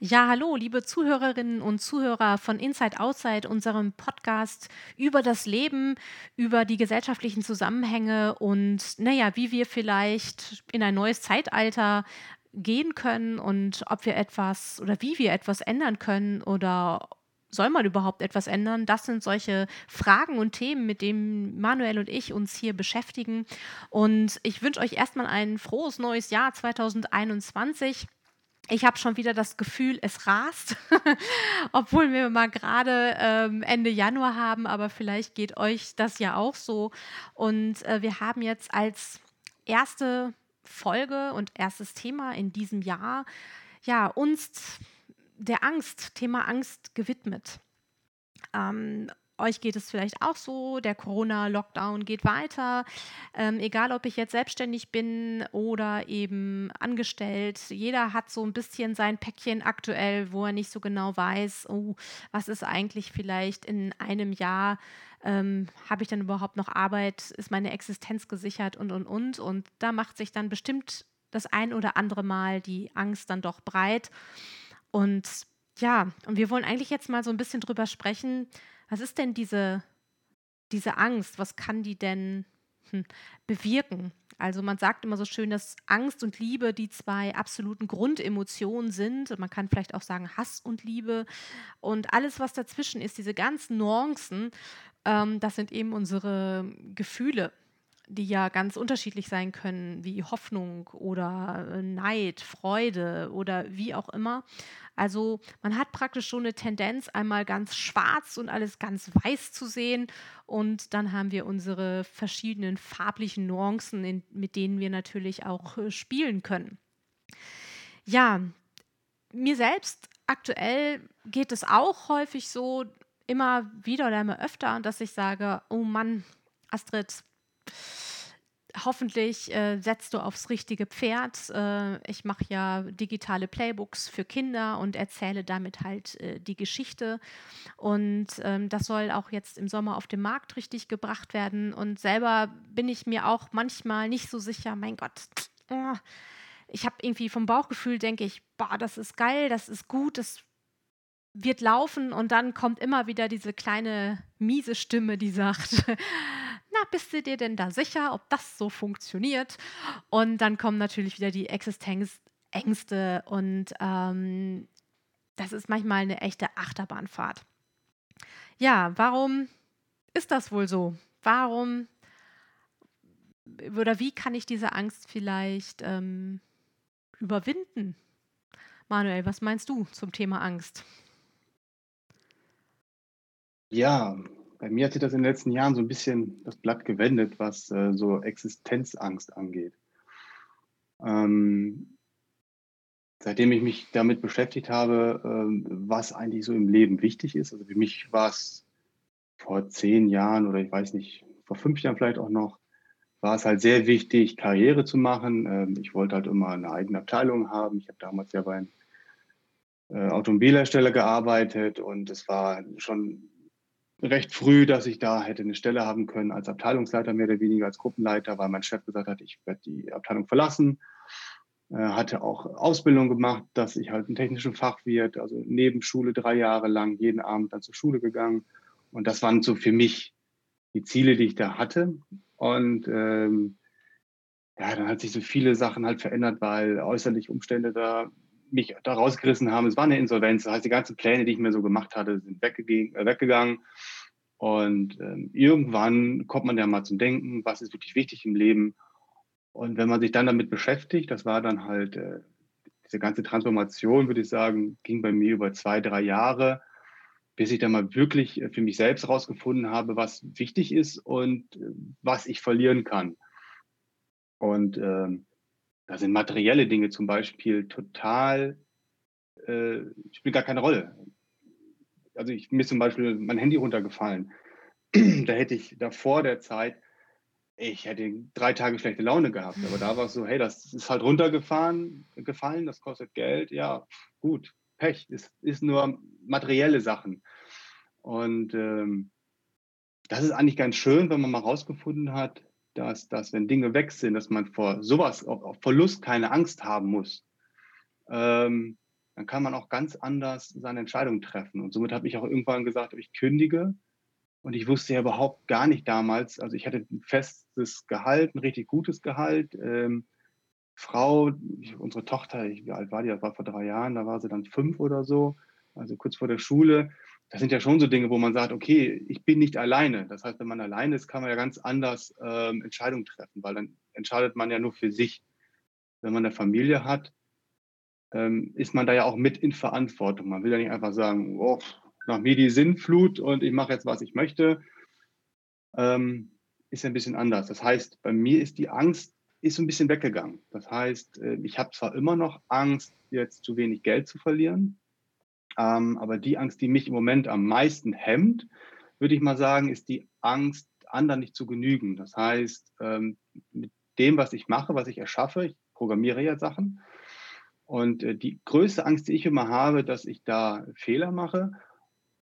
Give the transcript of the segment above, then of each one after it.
Ja, hallo, liebe Zuhörerinnen und Zuhörer von Inside Outside, unserem Podcast über das Leben, über die gesellschaftlichen Zusammenhänge und naja, wie wir vielleicht in ein neues Zeitalter gehen können und ob wir etwas oder wie wir etwas ändern können oder soll man überhaupt etwas ändern? Das sind solche Fragen und Themen, mit denen Manuel und ich uns hier beschäftigen. Und ich wünsche euch erstmal ein frohes neues Jahr 2021. Ich habe schon wieder das Gefühl, es rast, obwohl wir mal gerade ähm, Ende Januar haben, aber vielleicht geht euch das ja auch so. Und äh, wir haben jetzt als erste Folge und erstes Thema in diesem Jahr ja uns der Angst, Thema Angst gewidmet. Ähm, euch geht es vielleicht auch so, der Corona-Lockdown geht weiter. Ähm, egal, ob ich jetzt selbstständig bin oder eben angestellt, jeder hat so ein bisschen sein Päckchen aktuell, wo er nicht so genau weiß, oh, was ist eigentlich vielleicht in einem Jahr, ähm, habe ich dann überhaupt noch Arbeit, ist meine Existenz gesichert und, und, und. Und da macht sich dann bestimmt das ein oder andere Mal die Angst dann doch breit. Und ja, und wir wollen eigentlich jetzt mal so ein bisschen drüber sprechen, was ist denn diese, diese Angst? Was kann die denn hm, bewirken? Also man sagt immer so schön, dass Angst und Liebe die zwei absoluten Grundemotionen sind. Und man kann vielleicht auch sagen Hass und Liebe. Und alles, was dazwischen ist, diese ganzen Nuancen, ähm, das sind eben unsere Gefühle die ja ganz unterschiedlich sein können, wie Hoffnung oder äh, Neid, Freude oder wie auch immer. Also man hat praktisch schon eine Tendenz, einmal ganz schwarz und alles ganz weiß zu sehen. Und dann haben wir unsere verschiedenen farblichen Nuancen, in, mit denen wir natürlich auch äh, spielen können. Ja, mir selbst aktuell geht es auch häufig so, immer wieder oder immer öfter, dass ich sage, oh Mann, Astrid, hoffentlich äh, setzt du aufs richtige Pferd. Äh, ich mache ja digitale Playbooks für Kinder und erzähle damit halt äh, die Geschichte. Und ähm, das soll auch jetzt im Sommer auf den Markt richtig gebracht werden. Und selber bin ich mir auch manchmal nicht so sicher, mein Gott, oh, ich habe irgendwie vom Bauchgefühl, denke ich, boah, das ist geil, das ist gut, das wird laufen. Und dann kommt immer wieder diese kleine miese Stimme, die sagt, na, bist du dir denn da sicher, ob das so funktioniert? Und dann kommen natürlich wieder die Existenzängste und ähm, das ist manchmal eine echte Achterbahnfahrt. Ja, warum ist das wohl so? Warum oder wie kann ich diese Angst vielleicht ähm, überwinden? Manuel, was meinst du zum Thema Angst? Ja, bei mir hat sich das in den letzten Jahren so ein bisschen das Blatt gewendet, was äh, so Existenzangst angeht. Ähm, seitdem ich mich damit beschäftigt habe, ähm, was eigentlich so im Leben wichtig ist. Also für mich war es vor zehn Jahren oder ich weiß nicht, vor fünf Jahren vielleicht auch noch, war es halt sehr wichtig, Karriere zu machen. Ähm, ich wollte halt immer eine eigene Abteilung haben. Ich habe damals ja bei einem äh, Automobilhersteller gearbeitet und es war schon recht früh, dass ich da hätte eine Stelle haben können als Abteilungsleiter, mehr oder weniger als Gruppenleiter, weil mein Chef gesagt hat, ich werde die Abteilung verlassen. Er hatte auch Ausbildung gemacht, dass ich halt einen technischen Fachwirt, also neben Schule drei Jahre lang jeden Abend dann zur Schule gegangen. Und das waren so für mich die Ziele, die ich da hatte. Und ähm, ja, dann hat sich so viele Sachen halt verändert, weil äußerliche Umstände da mich da rausgerissen haben. Es war eine Insolvenz. Das heißt, die ganzen Pläne, die ich mir so gemacht hatte, sind äh, weggegangen. Und ähm, irgendwann kommt man ja mal zum Denken, was ist wirklich wichtig im Leben. Und wenn man sich dann damit beschäftigt, das war dann halt äh, diese ganze Transformation, würde ich sagen, ging bei mir über zwei, drei Jahre, bis ich dann mal wirklich äh, für mich selbst herausgefunden habe, was wichtig ist und äh, was ich verlieren kann. Und ähm, da sind materielle Dinge zum Beispiel total, äh, spielt gar keine Rolle. Also ich, mir ist zum Beispiel mein Handy runtergefallen. da hätte ich da vor der Zeit, ich hätte drei Tage schlechte Laune gehabt. Aber da war es so, hey, das ist halt runtergefahren, gefallen, das kostet Geld. Ja, gut, Pech. Es ist nur materielle Sachen. Und ähm, das ist eigentlich ganz schön, wenn man mal rausgefunden hat, dass, dass wenn Dinge weg sind, dass man vor sowas, vor Verlust keine Angst haben muss. Ähm, dann kann man auch ganz anders seine Entscheidung treffen. Und somit habe ich auch irgendwann gesagt, ich kündige. Und ich wusste ja überhaupt gar nicht damals, also ich hatte ein festes Gehalt, ein richtig gutes Gehalt. Ähm, Frau, ich, unsere Tochter, ich, wie alt war die? Das war vor drei Jahren, da war sie dann fünf oder so, also kurz vor der Schule. Das sind ja schon so Dinge, wo man sagt, okay, ich bin nicht alleine. Das heißt, wenn man alleine ist, kann man ja ganz anders ähm, Entscheidungen treffen, weil dann entscheidet man ja nur für sich. Wenn man eine Familie hat, ähm, ist man da ja auch mit in Verantwortung. Man will ja nicht einfach sagen, oh, nach mir die Sinnflut und ich mache jetzt, was ich möchte. Ähm, ist ein bisschen anders. Das heißt, bei mir ist die Angst ist so ein bisschen weggegangen. Das heißt, äh, ich habe zwar immer noch Angst, jetzt zu wenig Geld zu verlieren, ähm, aber die Angst, die mich im Moment am meisten hemmt, würde ich mal sagen, ist die Angst, anderen nicht zu genügen. Das heißt, ähm, mit dem, was ich mache, was ich erschaffe, ich programmiere ja Sachen, und äh, die größte Angst, die ich immer habe, dass ich da Fehler mache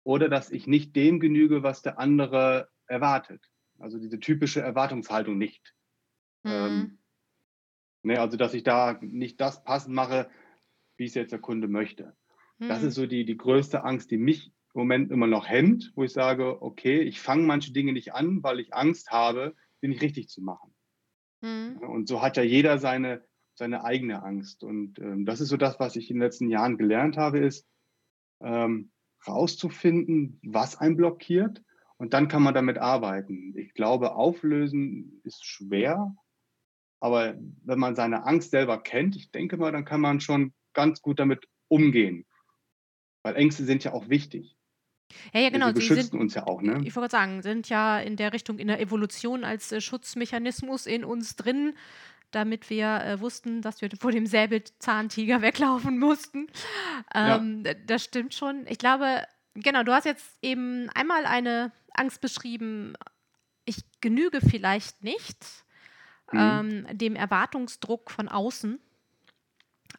oder dass ich nicht dem genüge, was der andere erwartet. Also diese typische Erwartungshaltung nicht. Mhm. Ähm, ne, also dass ich da nicht das passend mache, wie es jetzt der Kunde möchte. Das ist so die, die größte Angst, die mich im Moment immer noch hemmt, wo ich sage, okay, ich fange manche Dinge nicht an, weil ich Angst habe, sie nicht richtig zu machen. Mhm. Und so hat ja jeder seine, seine eigene Angst. Und ähm, das ist so das, was ich in den letzten Jahren gelernt habe, ist ähm, rauszufinden, was einen blockiert. Und dann kann man damit arbeiten. Ich glaube, auflösen ist schwer. Aber wenn man seine Angst selber kennt, ich denke mal, dann kann man schon ganz gut damit umgehen. Weil Ängste sind ja auch wichtig. Ja, ja, genau. Sie beschützen sind, uns ja auch, ne? Ich wollte sagen, sind ja in der Richtung in der Evolution als äh, Schutzmechanismus in uns drin damit wir äh, wussten, dass wir vor dem Säbelzahntiger weglaufen mussten. Ähm, ja. Das stimmt schon. Ich glaube, genau, du hast jetzt eben einmal eine Angst beschrieben, ich genüge vielleicht nicht mhm. ähm, dem Erwartungsdruck von außen.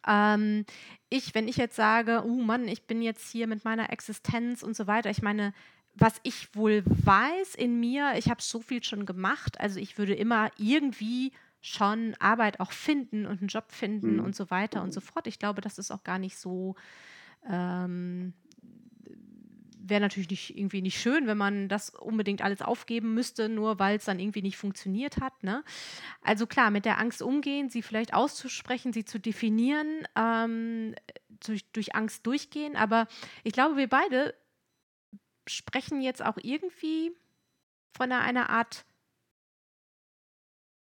Ähm, ich, wenn ich jetzt sage, oh Mann, ich bin jetzt hier mit meiner Existenz und so weiter, ich meine, was ich wohl weiß in mir, ich habe so viel schon gemacht, also ich würde immer irgendwie schon Arbeit auch finden und einen Job finden mhm. und so weiter und so fort. Ich glaube, das ist auch gar nicht so. Ähm, Wäre natürlich nicht, irgendwie nicht schön, wenn man das unbedingt alles aufgeben müsste, nur weil es dann irgendwie nicht funktioniert hat. Ne? Also klar, mit der Angst umgehen, sie vielleicht auszusprechen, sie zu definieren, ähm, durch, durch Angst durchgehen. Aber ich glaube, wir beide sprechen jetzt auch irgendwie von einer, einer Art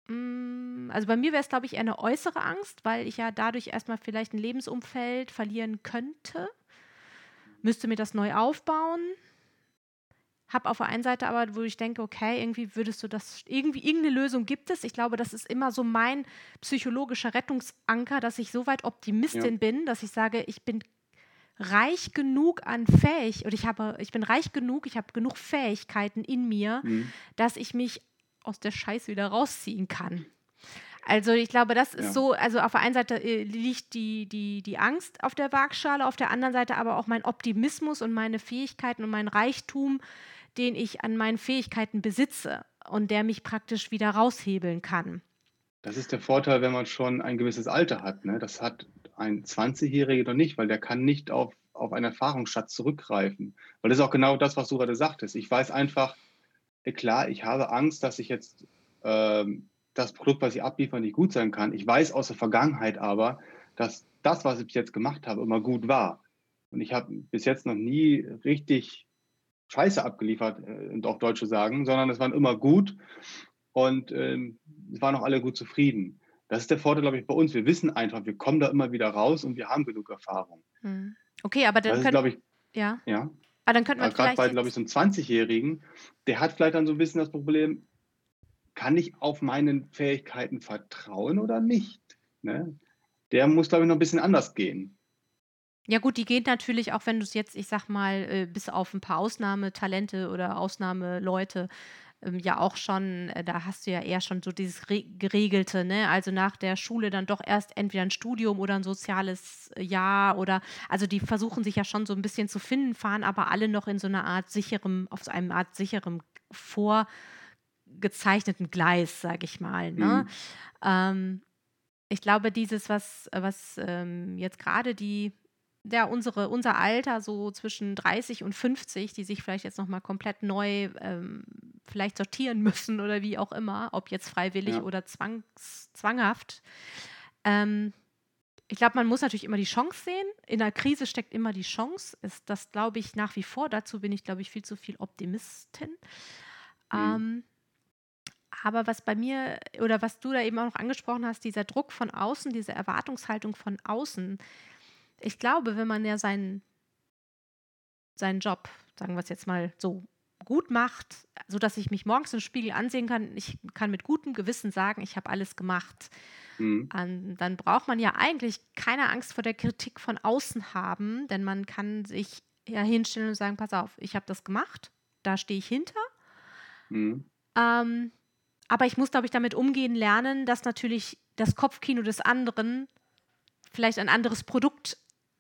Mm, also bei mir wäre es, glaube ich, eher eine äußere Angst, weil ich ja dadurch erstmal vielleicht ein Lebensumfeld verlieren könnte. Müsste mir das neu aufbauen. Hab auf der einen Seite aber, wo ich denke, okay, irgendwie würdest du das, irgendwie irgendeine Lösung gibt es. Ich glaube, das ist immer so mein psychologischer Rettungsanker, dass ich so weit Optimistin ja. bin, dass ich sage, ich bin reich genug an fähig oder ich habe, ich bin reich genug, ich habe genug Fähigkeiten in mir, mhm. dass ich mich aus der Scheiße wieder rausziehen kann. Also ich glaube, das ist ja. so, also auf der einen Seite äh, liegt die, die, die Angst auf der Waagschale, auf der anderen Seite aber auch mein Optimismus und meine Fähigkeiten und mein Reichtum, den ich an meinen Fähigkeiten besitze und der mich praktisch wieder raushebeln kann. Das ist der Vorteil, wenn man schon ein gewisses Alter hat. Ne? Das hat ein 20-Jähriger noch nicht, weil der kann nicht auf, auf einen Erfahrungsschatz zurückgreifen. Weil das ist auch genau das, was du gerade sagtest. Ich weiß einfach, klar, ich habe Angst, dass ich jetzt ähm, das Produkt, was ich abliefere, nicht gut sein kann. Ich weiß aus der Vergangenheit aber, dass das, was ich bis jetzt gemacht habe, immer gut war. Und ich habe bis jetzt noch nie richtig Scheiße abgeliefert, äh, auf Deutsche sagen, sondern es waren immer gut und ähm, es waren auch alle gut zufrieden. Das ist der Vorteil, glaube ich, bei uns. Wir wissen einfach, wir kommen da immer wieder raus und wir haben genug Erfahrung. Hm. Okay, aber dann das können, ich, ja. ja. Aber dann könnte man Gerade bei, glaube ich, so einem 20-Jährigen, der hat vielleicht dann so ein bisschen das Problem, kann ich auf meinen Fähigkeiten vertrauen oder nicht? Ne? Der muss, glaube ich, noch ein bisschen anders gehen. Ja gut, die geht natürlich auch, wenn du es jetzt, ich sag mal, äh, bis auf ein paar Ausnahmetalente oder Ausnahmeleute ähm, ja auch schon, äh, da hast du ja eher schon so dieses Re Geregelte, ne? Also nach der Schule dann doch erst entweder ein Studium oder ein soziales Jahr oder, also die versuchen sich ja schon so ein bisschen zu finden, fahren aber alle noch in so einer Art sicherem, auf so einem Art sicherem vorgezeichneten Gleis, sag ich mal, ne? Mhm. Ähm, ich glaube, dieses, was, was ähm, jetzt gerade die ja, unsere, unser Alter, so zwischen 30 und 50, die sich vielleicht jetzt nochmal komplett neu ähm, vielleicht sortieren müssen oder wie auch immer, ob jetzt freiwillig ja. oder zwangs, zwanghaft. Ähm, ich glaube, man muss natürlich immer die Chance sehen. In der Krise steckt immer die Chance. Ist das, glaube ich, nach wie vor. Dazu bin ich, glaube ich, viel zu viel Optimistin. Mhm. Ähm, aber was bei mir oder was du da eben auch noch angesprochen hast, dieser Druck von außen, diese Erwartungshaltung von außen. Ich glaube, wenn man ja seinen, seinen Job, sagen wir es jetzt mal so, gut macht, sodass ich mich morgens im Spiegel ansehen kann, ich kann mit gutem Gewissen sagen, ich habe alles gemacht. Mhm. An, dann braucht man ja eigentlich keine Angst vor der Kritik von außen haben, denn man kann sich ja hinstellen und sagen, pass auf, ich habe das gemacht, da stehe ich hinter. Mhm. Ähm, aber ich muss, glaube ich, damit umgehen lernen, dass natürlich das Kopfkino des anderen vielleicht ein anderes Produkt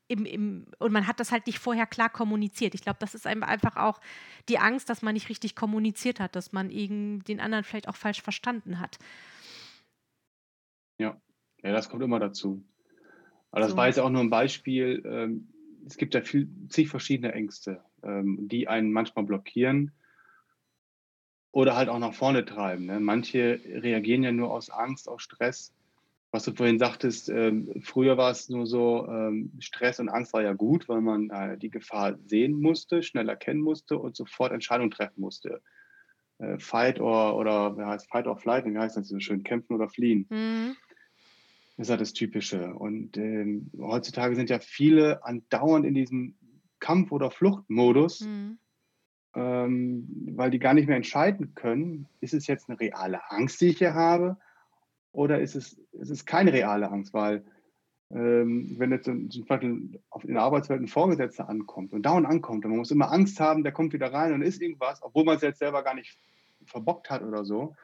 im, im, und man hat das halt nicht vorher klar kommuniziert. Ich glaube, das ist einfach auch die Angst, dass man nicht richtig kommuniziert hat, dass man den anderen vielleicht auch falsch verstanden hat. Ja, ja, das kommt immer dazu. Aber das so. war jetzt auch nur ein Beispiel. Ähm, es gibt ja viel, zig verschiedene Ängste, ähm, die einen manchmal blockieren oder halt auch nach vorne treiben. Ne? Manche reagieren ja nur aus Angst, aus Stress. Was du vorhin sagtest, ähm, früher war es nur so, ähm, Stress und Angst war ja gut, weil man äh, die Gefahr sehen musste, schnell erkennen musste und sofort Entscheidungen treffen musste. Äh, fight or, oder wie heißt Fight or Flight, wie heißt das so schön, kämpfen oder fliehen. Mhm. Das ist ja das Typische. Und ähm, heutzutage sind ja viele andauernd in diesem Kampf- oder Fluchtmodus. Mhm weil die gar nicht mehr entscheiden können, ist es jetzt eine reale Angst, die ich hier habe, oder ist es, es keine reale Angst, weil ähm, wenn jetzt zum Beispiel in der Arbeitswelt ein Vorgesetzter ankommt und dauernd ankommt und man muss immer Angst haben, der kommt wieder rein und ist irgendwas, obwohl man es jetzt selber gar nicht verbockt hat oder so,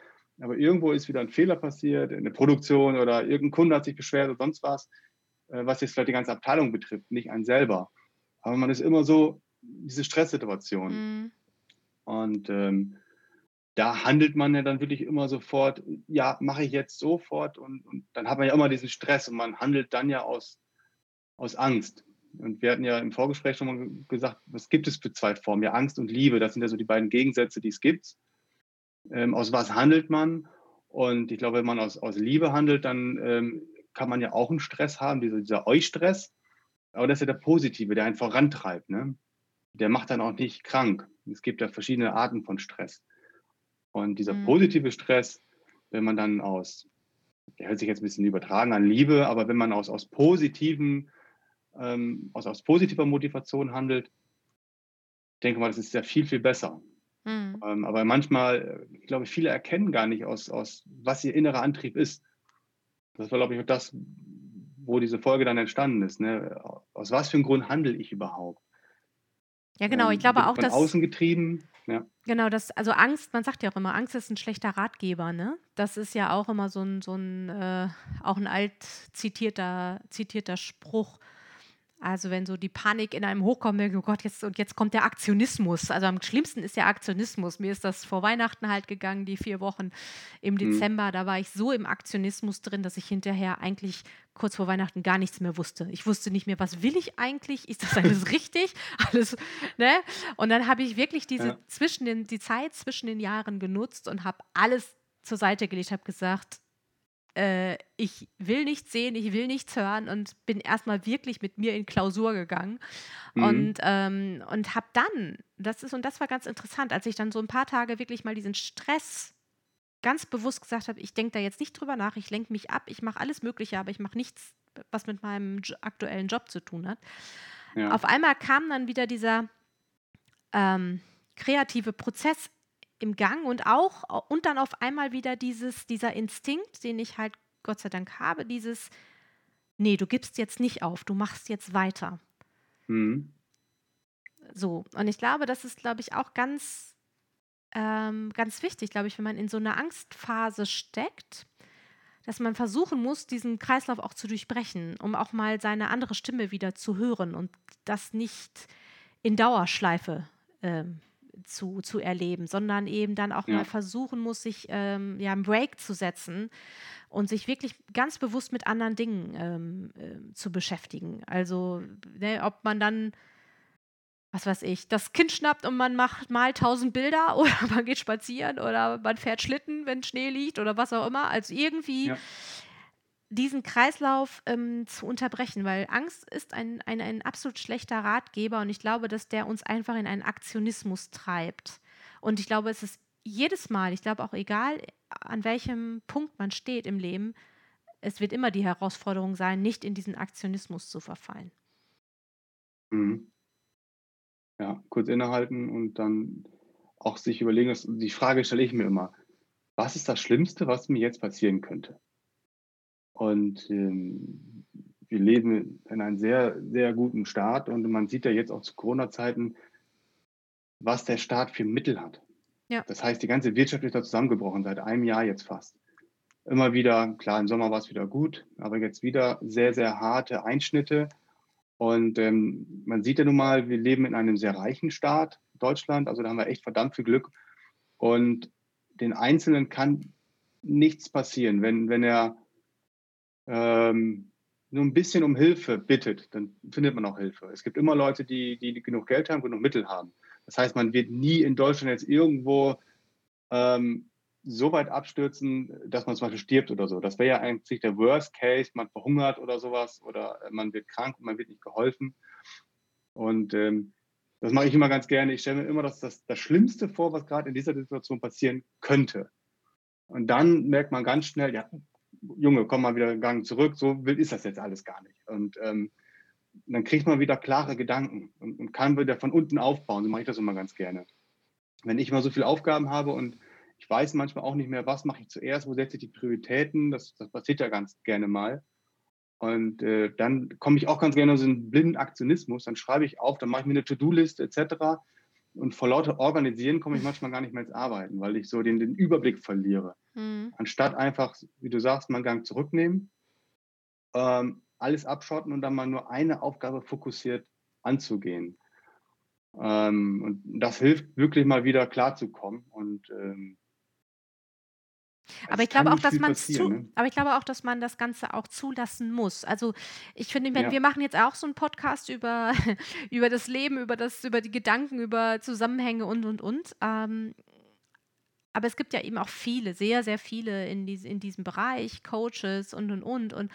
aber irgendwo ist wieder ein Fehler passiert in der Produktion oder irgendein Kunde hat sich beschwert oder sonst was, äh, was jetzt vielleicht die ganze Abteilung betrifft, nicht einen selber. Aber man ist immer so, diese Stresssituation. Mhm. Und ähm, da handelt man ja dann wirklich immer sofort, ja, mache ich jetzt sofort und, und, dann hat man ja immer diesen Stress und man handelt dann ja aus, aus Angst. Und wir hatten ja im Vorgespräch schon mal gesagt, was gibt es für zwei Formen? Ja, Angst und Liebe, das sind ja so die beiden Gegensätze, die es gibt. Ähm, aus was handelt man? Und ich glaube, wenn man aus, aus Liebe handelt, dann ähm, kann man ja auch einen Stress haben, dieser, dieser Eustress. Aber das ist ja der Positive, der einen vorantreibt. Ne? Der macht dann auch nicht krank. Es gibt ja verschiedene Arten von Stress. Und dieser mhm. positive Stress, wenn man dann aus, der hört sich jetzt ein bisschen übertragen an Liebe, aber wenn man aus, aus positiven, ähm, aus, aus positiver Motivation handelt, denke mal, das ist ja viel, viel besser. Mhm. Ähm, aber manchmal, ich glaube, viele erkennen gar nicht, aus, aus was ihr innerer Antrieb ist. Das war, glaube ich, das, wo diese Folge dann entstanden ist. Ne? Aus was für einem Grund handle ich überhaupt? Ja, genau. Ich ähm, glaube auch, von dass. Außen getrieben. Ja. Genau, das, also Angst, man sagt ja auch immer, Angst ist ein schlechter Ratgeber, ne? Das ist ja auch immer so ein, so ein, äh, auch ein alt zitierter, zitierter Spruch. Also wenn so die Panik in einem hochkommt, oh Gott, jetzt und jetzt kommt der Aktionismus. Also am schlimmsten ist der Aktionismus. Mir ist das vor Weihnachten halt gegangen, die vier Wochen im mhm. Dezember. Mhm. Da war ich so im Aktionismus drin, dass ich hinterher eigentlich kurz vor Weihnachten gar nichts mehr wusste. Ich wusste nicht mehr, was will ich eigentlich? Ist das alles richtig? Alles, ne? Und dann habe ich wirklich diese ja. zwischen den, die Zeit zwischen den Jahren genutzt und habe alles zur Seite gelegt, habe gesagt, äh, ich will nichts sehen, ich will nichts hören und bin erstmal wirklich mit mir in Klausur gegangen mhm. und, ähm, und habe dann, das ist, und das war ganz interessant, als ich dann so ein paar Tage wirklich mal diesen Stress ganz bewusst gesagt habe, ich denke da jetzt nicht drüber nach, ich lenke mich ab, ich mache alles Mögliche, aber ich mache nichts, was mit meinem aktuellen Job zu tun hat. Ja. Auf einmal kam dann wieder dieser ähm, kreative Prozess im Gang und auch und dann auf einmal wieder dieses, dieser Instinkt, den ich halt Gott sei Dank habe, dieses, nee, du gibst jetzt nicht auf, du machst jetzt weiter. Mhm. So, und ich glaube, das ist, glaube ich, auch ganz, ähm, ganz wichtig, glaube ich, wenn man in so einer Angstphase steckt, dass man versuchen muss, diesen Kreislauf auch zu durchbrechen, um auch mal seine andere Stimme wieder zu hören und das nicht in Dauerschleife ähm, zu, zu erleben, sondern eben dann auch ja. mal versuchen muss, sich ähm, ja, einen Break zu setzen und sich wirklich ganz bewusst mit anderen Dingen ähm, äh, zu beschäftigen. Also, ne, ob man dann, was weiß ich, das Kind schnappt und man macht mal tausend Bilder oder man geht spazieren oder man fährt Schlitten, wenn Schnee liegt oder was auch immer. Also irgendwie ja. diesen Kreislauf ähm, zu unterbrechen, weil Angst ist ein, ein, ein absolut schlechter Ratgeber und ich glaube, dass der uns einfach in einen Aktionismus treibt. Und ich glaube, es ist jedes Mal, ich glaube auch egal, an welchem Punkt man steht im Leben, es wird immer die Herausforderung sein, nicht in diesen Aktionismus zu verfallen. Mhm. Ja, kurz innehalten und dann auch sich überlegen, dass, die Frage stelle ich mir immer, was ist das Schlimmste, was mir jetzt passieren könnte? Und ähm, wir leben in einem sehr, sehr guten Staat und man sieht ja jetzt auch zu Corona-Zeiten, was der Staat für Mittel hat. Ja. Das heißt, die ganze Wirtschaft ist da zusammengebrochen, seit einem Jahr jetzt fast. Immer wieder, klar, im Sommer war es wieder gut, aber jetzt wieder sehr, sehr harte Einschnitte. Und ähm, man sieht ja nun mal, wir leben in einem sehr reichen Staat, Deutschland, also da haben wir echt verdammt viel Glück. Und den Einzelnen kann nichts passieren, wenn, wenn er ähm, nur ein bisschen um Hilfe bittet, dann findet man auch Hilfe. Es gibt immer Leute, die, die genug Geld haben, genug Mittel haben. Das heißt, man wird nie in Deutschland jetzt irgendwo ähm, so weit abstürzen, dass man zum Beispiel stirbt oder so. Das wäre ja eigentlich der Worst Case, man verhungert oder sowas oder man wird krank und man wird nicht geholfen. Und ähm, das mache ich immer ganz gerne. Ich stelle mir immer das, das, das Schlimmste vor, was gerade in dieser Situation passieren könnte. Und dann merkt man ganz schnell, ja, Junge, komm mal wieder einen Gang zurück, so wild ist das jetzt alles gar nicht. Und ähm, dann kriegt man wieder klare Gedanken und, und, kann wieder von unten aufbauen. So mache ich das immer ganz gerne. Wenn ich mal so viele Aufgaben habe und ich weiß manchmal auch nicht mehr, was mache ich zuerst, wo setze ich die Prioritäten, das, das passiert ja ganz gerne mal. Und äh, dann komme ich auch ganz gerne in so einen blinden Aktionismus. Dann schreibe ich auf, dann mache ich mir eine To-Do-Liste etc. Und vor lauter Organisieren komme ich manchmal gar nicht mehr ins Arbeiten, weil ich so den, den Überblick verliere. Mhm. Anstatt einfach, wie du sagst, mal einen Gang zurücknehmen, ähm, alles abschotten und dann mal nur eine Aufgabe fokussiert anzugehen. Ähm, und das hilft wirklich mal wieder klarzukommen. Und ähm, aber ich glaube auch, dass man zu, ne? aber ich glaube auch, dass man das Ganze auch zulassen muss. Also ich finde, ja. wir machen jetzt auch so einen Podcast über, über das Leben, über das, über die Gedanken, über Zusammenhänge und und und. Ähm, aber es gibt ja eben auch viele, sehr, sehr viele in, dies, in diesem Bereich, Coaches und und und. Und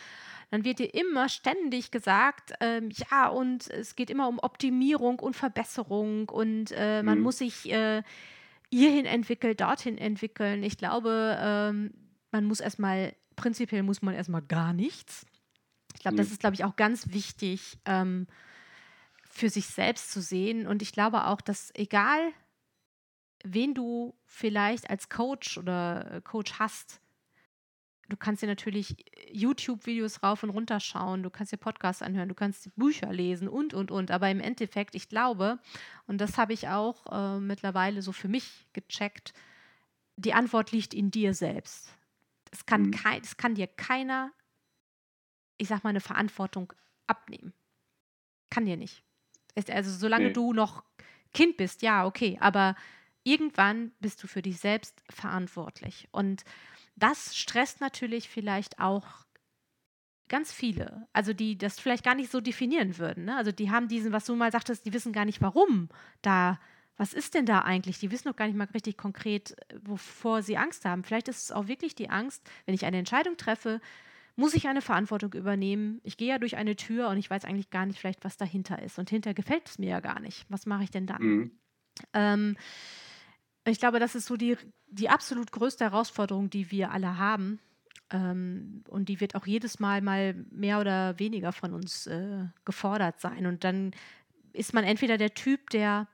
dann wird dir immer ständig gesagt, ähm, ja, und es geht immer um Optimierung und Verbesserung und äh, man mhm. muss sich äh, hierhin entwickeln, dorthin entwickeln. Ich glaube, ähm, man muss erstmal, prinzipiell muss man erstmal gar nichts. Ich glaube, mhm. das ist, glaube ich, auch ganz wichtig ähm, für sich selbst zu sehen. Und ich glaube auch, dass egal, wen du vielleicht als Coach oder äh, Coach hast, du kannst dir natürlich YouTube-Videos rauf und runter schauen, du kannst dir Podcasts anhören, du kannst Bücher lesen und, und, und. Aber im Endeffekt, ich glaube, und das habe ich auch äh, mittlerweile so für mich gecheckt, die Antwort liegt in dir selbst. Es kann, mhm. kein, es kann dir keiner, ich sag mal, eine Verantwortung abnehmen. Kann dir nicht. Also solange nee. du noch Kind bist, ja, okay, aber irgendwann bist du für dich selbst verantwortlich. Und das stresst natürlich vielleicht auch ganz viele, also die das vielleicht gar nicht so definieren würden. Ne? Also die haben diesen, was du mal sagtest, die wissen gar nicht, warum da, was ist denn da eigentlich? Die wissen noch gar nicht mal richtig konkret, wovor sie Angst haben. Vielleicht ist es auch wirklich die Angst, wenn ich eine Entscheidung treffe, muss ich eine Verantwortung übernehmen. Ich gehe ja durch eine Tür und ich weiß eigentlich gar nicht vielleicht, was dahinter ist. Und hinter gefällt es mir ja gar nicht. Was mache ich denn dann? Mhm. Ähm, ich glaube, das ist so die, die absolut größte Herausforderung, die wir alle haben. Ähm, und die wird auch jedes Mal mal mehr oder weniger von uns äh, gefordert sein. Und dann ist man entweder der Typ, der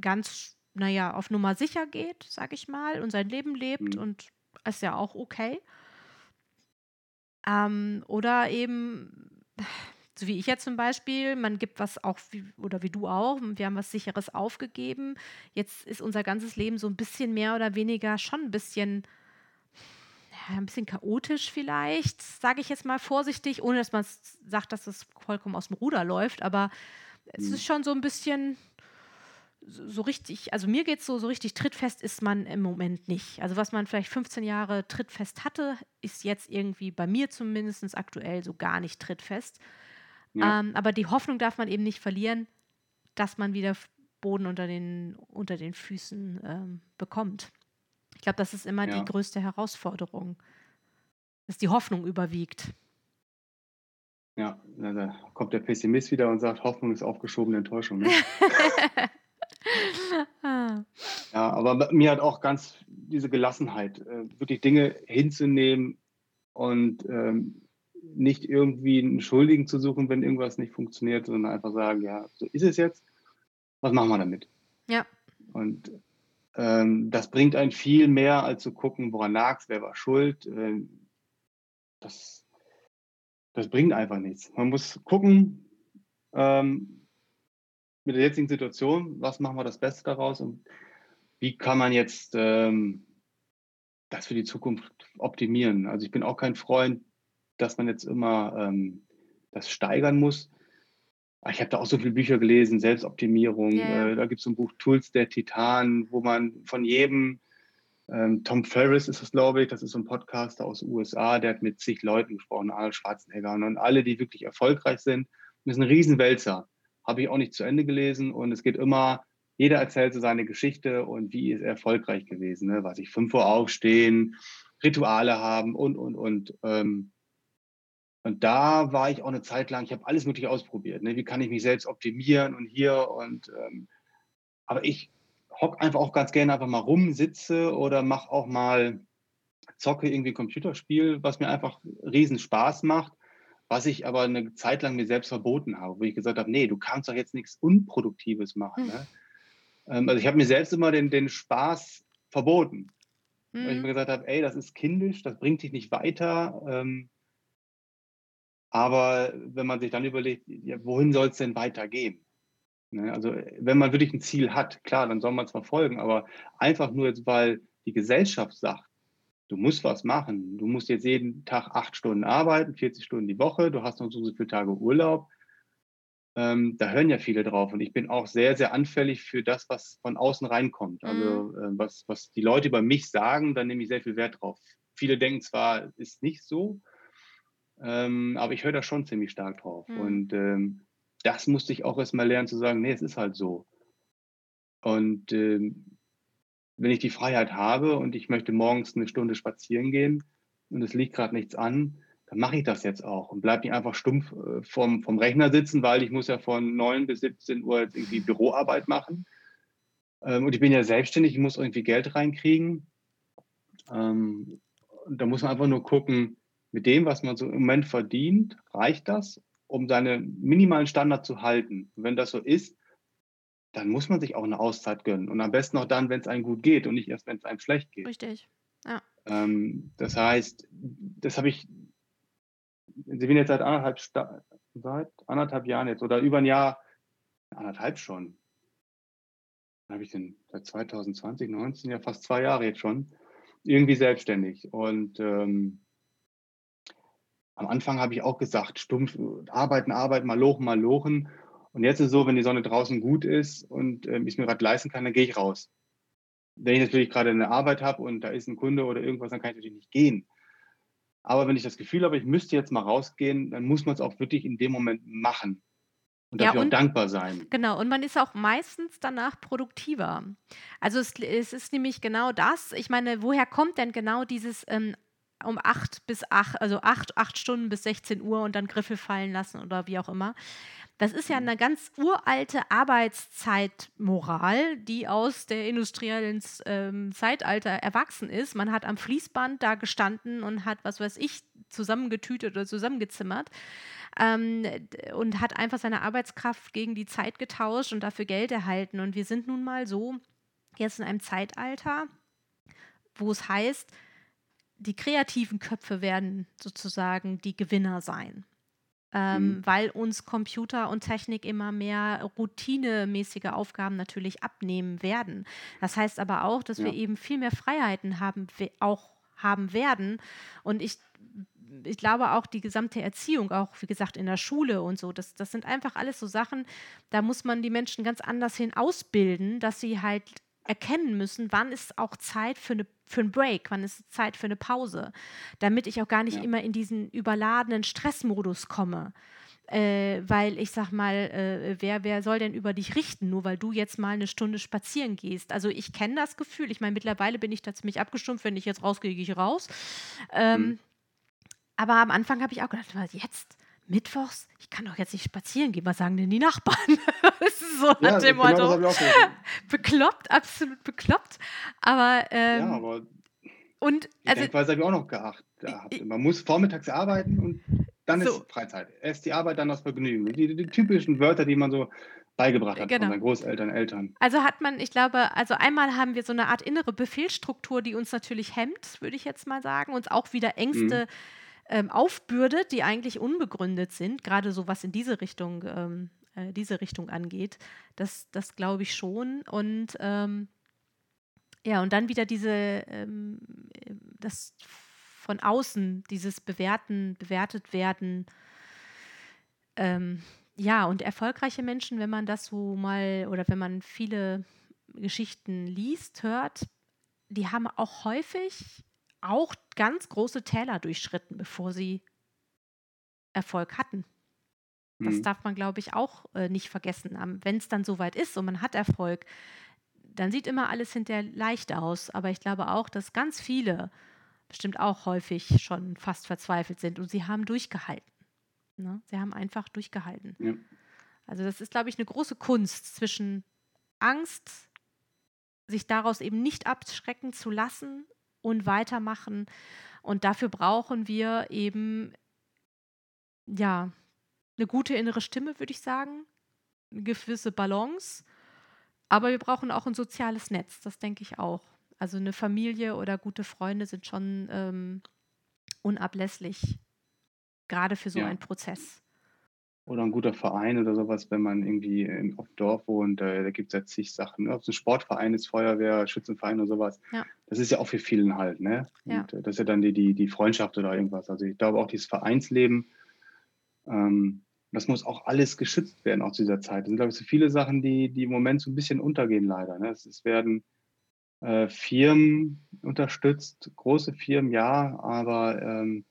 ganz, naja, auf Nummer sicher geht, sag ich mal, und sein Leben lebt mhm. und ist ja auch okay. Ähm, oder eben so wie ich jetzt zum Beispiel, man gibt was auch, wie, oder wie du auch, wir haben was Sicheres aufgegeben. Jetzt ist unser ganzes Leben so ein bisschen mehr oder weniger schon ein bisschen, ja, ein bisschen chaotisch vielleicht, sage ich jetzt mal vorsichtig, ohne dass man sagt, dass es vollkommen aus dem Ruder läuft, aber es mhm. ist schon so ein bisschen so richtig, also mir geht es so, so richtig trittfest ist man im Moment nicht. Also was man vielleicht 15 Jahre trittfest hatte, ist jetzt irgendwie bei mir zumindest aktuell so gar nicht trittfest. Ja. Ähm, aber die Hoffnung darf man eben nicht verlieren, dass man wieder Boden unter den, unter den Füßen ähm, bekommt. Ich glaube, das ist immer ja. die größte Herausforderung, dass die Hoffnung überwiegt. Ja, da kommt der Pessimist wieder und sagt, Hoffnung ist aufgeschobene Enttäuschung. Ne? ah. Ja, aber mir hat auch ganz diese Gelassenheit, äh, wirklich Dinge hinzunehmen und ähm, nicht irgendwie einen Schuldigen zu suchen, wenn irgendwas nicht funktioniert, sondern einfach sagen, ja, so ist es jetzt, was machen wir damit? Ja. Und ähm, das bringt einen viel mehr, als zu gucken, woran lag es, wer war schuld. Ähm, das, das bringt einfach nichts. Man muss gucken, ähm, mit der jetzigen Situation, was machen wir das Beste daraus und wie kann man jetzt ähm, das für die Zukunft optimieren. Also ich bin auch kein Freund, dass man jetzt immer ähm, das steigern muss. Ich habe da auch so viele Bücher gelesen, Selbstoptimierung. Yeah. Äh, da gibt es ein Buch Tools der Titan, wo man von jedem, ähm, Tom Ferris ist das, glaube ich, das ist so ein Podcaster aus den USA, der hat mit zig Leuten gesprochen, Arnold Schwarzenegger und alle, die wirklich erfolgreich sind. Das ist ein Riesenwälzer. Habe ich auch nicht zu Ende gelesen und es geht immer, jeder erzählt so seine Geschichte und wie ist er erfolgreich gewesen. Ne? Was ich, fünf Uhr aufstehen, Rituale haben und, und, und. Ähm, und da war ich auch eine Zeit lang, ich habe alles Mögliche ausprobiert. Ne? Wie kann ich mich selbst optimieren und hier und ähm, aber ich hock einfach auch ganz gerne einfach mal rum, sitze oder mache auch mal, zocke irgendwie Computerspiel, was mir einfach riesen Spaß macht, was ich aber eine Zeit lang mir selbst verboten habe, wo ich gesagt habe, nee, du kannst doch jetzt nichts Unproduktives machen. Ne? Ähm, also ich habe mir selbst immer den, den Spaß verboten. Mhm. Weil ich mir gesagt habe, ey, das ist kindisch, das bringt dich nicht weiter. Ähm, aber wenn man sich dann überlegt, ja, wohin soll es denn weitergehen? Ne? Also wenn man wirklich ein Ziel hat, klar, dann soll man es verfolgen, aber einfach nur jetzt, weil die Gesellschaft sagt, du musst was machen, du musst jetzt jeden Tag acht Stunden arbeiten, 40 Stunden die Woche, du hast noch so viele Tage Urlaub, ähm, da hören ja viele drauf und ich bin auch sehr, sehr anfällig für das, was von außen reinkommt. Also mhm. äh, was, was die Leute über mich sagen, da nehme ich sehr viel Wert drauf. Viele denken zwar, ist nicht so, ähm, aber ich höre da schon ziemlich stark drauf. Mhm. Und ähm, das musste ich auch erstmal lernen zu sagen, nee, es ist halt so. Und ähm, wenn ich die Freiheit habe und ich möchte morgens eine Stunde spazieren gehen und es liegt gerade nichts an, dann mache ich das jetzt auch und bleibe nicht einfach stumpf äh, vom, vom Rechner sitzen, weil ich muss ja von 9 bis 17 Uhr jetzt irgendwie Büroarbeit machen. Ähm, und ich bin ja selbstständig, ich muss irgendwie Geld reinkriegen. Ähm, da muss man einfach nur gucken, mit dem, was man so im Moment verdient, reicht das, um seinen minimalen Standard zu halten. Und wenn das so ist, dann muss man sich auch eine Auszeit gönnen. Und am besten auch dann, wenn es einem gut geht und nicht erst, wenn es einem schlecht geht. Richtig. Ja. Ähm, das heißt, das habe ich, Sie bin jetzt seit anderthalb, seit anderthalb Jahren jetzt oder über ein Jahr, anderthalb schon. habe ich denn seit 2020, 19, ja fast zwei Jahre jetzt schon, irgendwie selbstständig. Und ähm, am Anfang habe ich auch gesagt, stumpf arbeiten, arbeiten, mal lochen, mal lochen. Und jetzt ist es so, wenn die Sonne draußen gut ist und äh, ich es mir gerade leisten kann, dann gehe ich raus. Wenn ich natürlich gerade eine Arbeit habe und da ist ein Kunde oder irgendwas, dann kann ich natürlich nicht gehen. Aber wenn ich das Gefühl habe, ich müsste jetzt mal rausgehen, dann muss man es auch wirklich in dem Moment machen. Und dafür ja, und, auch dankbar sein. Genau, und man ist auch meistens danach produktiver. Also es, es, ist nämlich genau das. Ich meine, woher kommt denn genau dieses ähm, um 8 bis 8, also 8, 8 Stunden bis 16 Uhr und dann Griffel fallen lassen oder wie auch immer. Das ist ja mhm. eine ganz uralte Arbeitszeitmoral, die aus der industriellen ähm, Zeitalter erwachsen ist. Man hat am Fließband da gestanden und hat, was weiß ich, zusammengetütet oder zusammengezimmert ähm, und hat einfach seine Arbeitskraft gegen die Zeit getauscht und dafür Geld erhalten. Und wir sind nun mal so jetzt in einem Zeitalter, wo es heißt, die kreativen Köpfe werden sozusagen die Gewinner sein. Ähm, mhm. Weil uns Computer und Technik immer mehr routinemäßige Aufgaben natürlich abnehmen werden. Das heißt aber auch, dass ja. wir eben viel mehr Freiheiten haben, auch haben werden. Und ich ich glaube auch die gesamte Erziehung, auch wie gesagt in der Schule und so, das, das sind einfach alles so Sachen, da muss man die Menschen ganz anders hin ausbilden, dass sie halt erkennen müssen, wann ist auch Zeit für, eine, für einen Break, wann ist Zeit für eine Pause, damit ich auch gar nicht ja. immer in diesen überladenen Stressmodus komme. Äh, weil ich sag mal, äh, wer, wer soll denn über dich richten, nur weil du jetzt mal eine Stunde spazieren gehst? Also ich kenne das Gefühl, ich meine, mittlerweile bin ich da ziemlich abgestumpft, wenn ich jetzt rausgehe, gehe ich raus. Ähm, mhm. Aber am Anfang habe ich auch gedacht, was jetzt? Mittwochs? Ich kann doch jetzt nicht spazieren gehen. Was sagen denn die Nachbarn? das ist so ja, dem genau Motto. bekloppt, absolut bekloppt. Aber, ähm, ja, aber und, die also, Denkweise habe ich auch noch geachtet. Man muss vormittags arbeiten und dann so. ist Freizeit. Erst die Arbeit, dann das Vergnügen. Die, die, typischen Wörter, die man so beigebracht hat genau. von seinen Großeltern, Eltern. Also hat man, ich glaube, also einmal haben wir so eine Art innere Befehlsstruktur, die uns natürlich hemmt, würde ich jetzt mal sagen, uns auch wieder Ängste mhm. Ähm, aufbürdet, die eigentlich unbegründet sind, gerade so was in diese Richtung, ähm, äh, diese Richtung angeht. Das, das glaube ich schon. Und ähm, ja, und dann wieder diese, ähm, das von außen, dieses Bewerten, bewertet werden. Ähm, ja, und erfolgreiche Menschen, wenn man das so mal oder wenn man viele Geschichten liest, hört, die haben auch häufig auch ganz große Täler durchschritten, bevor sie Erfolg hatten. Das mhm. darf man, glaube ich, auch äh, nicht vergessen. Wenn es dann soweit ist und man hat Erfolg, dann sieht immer alles hinterher leicht aus. Aber ich glaube auch, dass ganz viele bestimmt auch häufig schon fast verzweifelt sind und sie haben durchgehalten. Ne? Sie haben einfach durchgehalten. Ja. Also das ist, glaube ich, eine große Kunst zwischen Angst, sich daraus eben nicht abschrecken zu lassen und weitermachen. Und dafür brauchen wir eben, ja, eine gute innere Stimme, würde ich sagen, eine gewisse Balance. Aber wir brauchen auch ein soziales Netz, das denke ich auch. Also eine Familie oder gute Freunde sind schon ähm, unablässig, gerade für so ja. einen Prozess. Oder ein guter Verein oder sowas, wenn man irgendwie auf dem Dorf wohnt, äh, da gibt es ja zig Sachen. Ne? Ob es ein Sportverein ist, Feuerwehr, Schützenverein oder sowas. Ja. Das ist ja auch für vielen halt, ne? Ja. Und äh, das ist ja dann die, die, die Freundschaft oder irgendwas. Also ich glaube auch dieses Vereinsleben, ähm, das muss auch alles geschützt werden zu dieser Zeit. Das sind, glaube ich, so viele Sachen, die, die im Moment so ein bisschen untergehen leider. Ne? Es, es werden äh, Firmen unterstützt, große Firmen ja, aber ähm,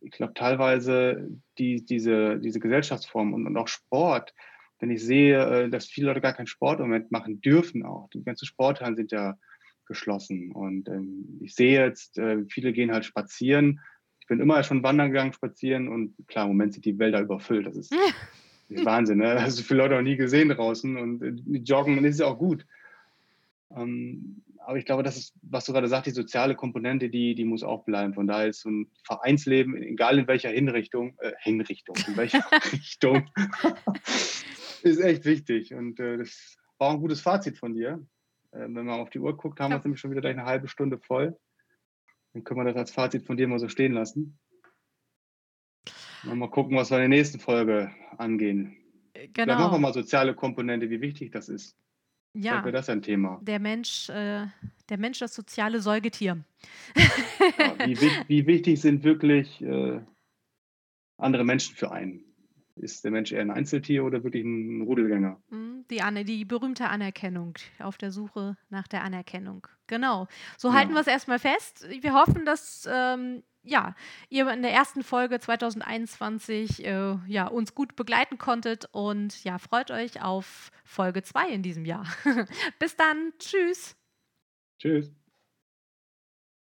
ich glaube teilweise die, diese, diese Gesellschaftsform und, und auch Sport, wenn ich sehe, äh, dass viele Leute gar keinen Sport im Moment machen dürfen auch. Die ganzen Sporthallen sind ja geschlossen und ähm, ich sehe jetzt, äh, viele gehen halt spazieren. Ich bin immer schon wandern gegangen, spazieren und klar, im Moment sind die Wälder überfüllt. Das ist, das ist Wahnsinn. Ne? Das so viele Leute noch nie gesehen draußen und äh, die joggen, das ist ja auch gut. Ähm, aber ich glaube, das ist, was du gerade sagst, die soziale Komponente, die, die muss auch bleiben. Von daher ist so ein Vereinsleben, egal in welcher Hinrichtung, äh, Hinrichtung, in welcher Richtung, ist echt wichtig. Und äh, das war ein gutes Fazit von dir. Äh, wenn man auf die Uhr guckt, haben ja. wir es nämlich schon wieder gleich eine halbe Stunde voll. Dann können wir das als Fazit von dir mal so stehen lassen. mal gucken, was wir in der nächsten Folge angehen. Genau. Dann machen wir mal soziale Komponente, wie wichtig das ist. Ja. wäre das ein Thema. Der Mensch, äh, der Mensch, das soziale Säugetier. ja, wie, wie, wichtig sind wirklich äh, andere Menschen für einen? Ist der Mensch eher ein Einzeltier oder wirklich ein Rudelgänger? Hm, die, die berühmte Anerkennung, auf der Suche nach der Anerkennung. Genau. So ja. halten wir es erstmal fest. Wir hoffen, dass ähm, ja, ihr in der ersten Folge 2021 äh, ja, uns gut begleiten konntet und ja, freut euch auf Folge 2 in diesem Jahr. Bis dann. Tschüss. Tschüss.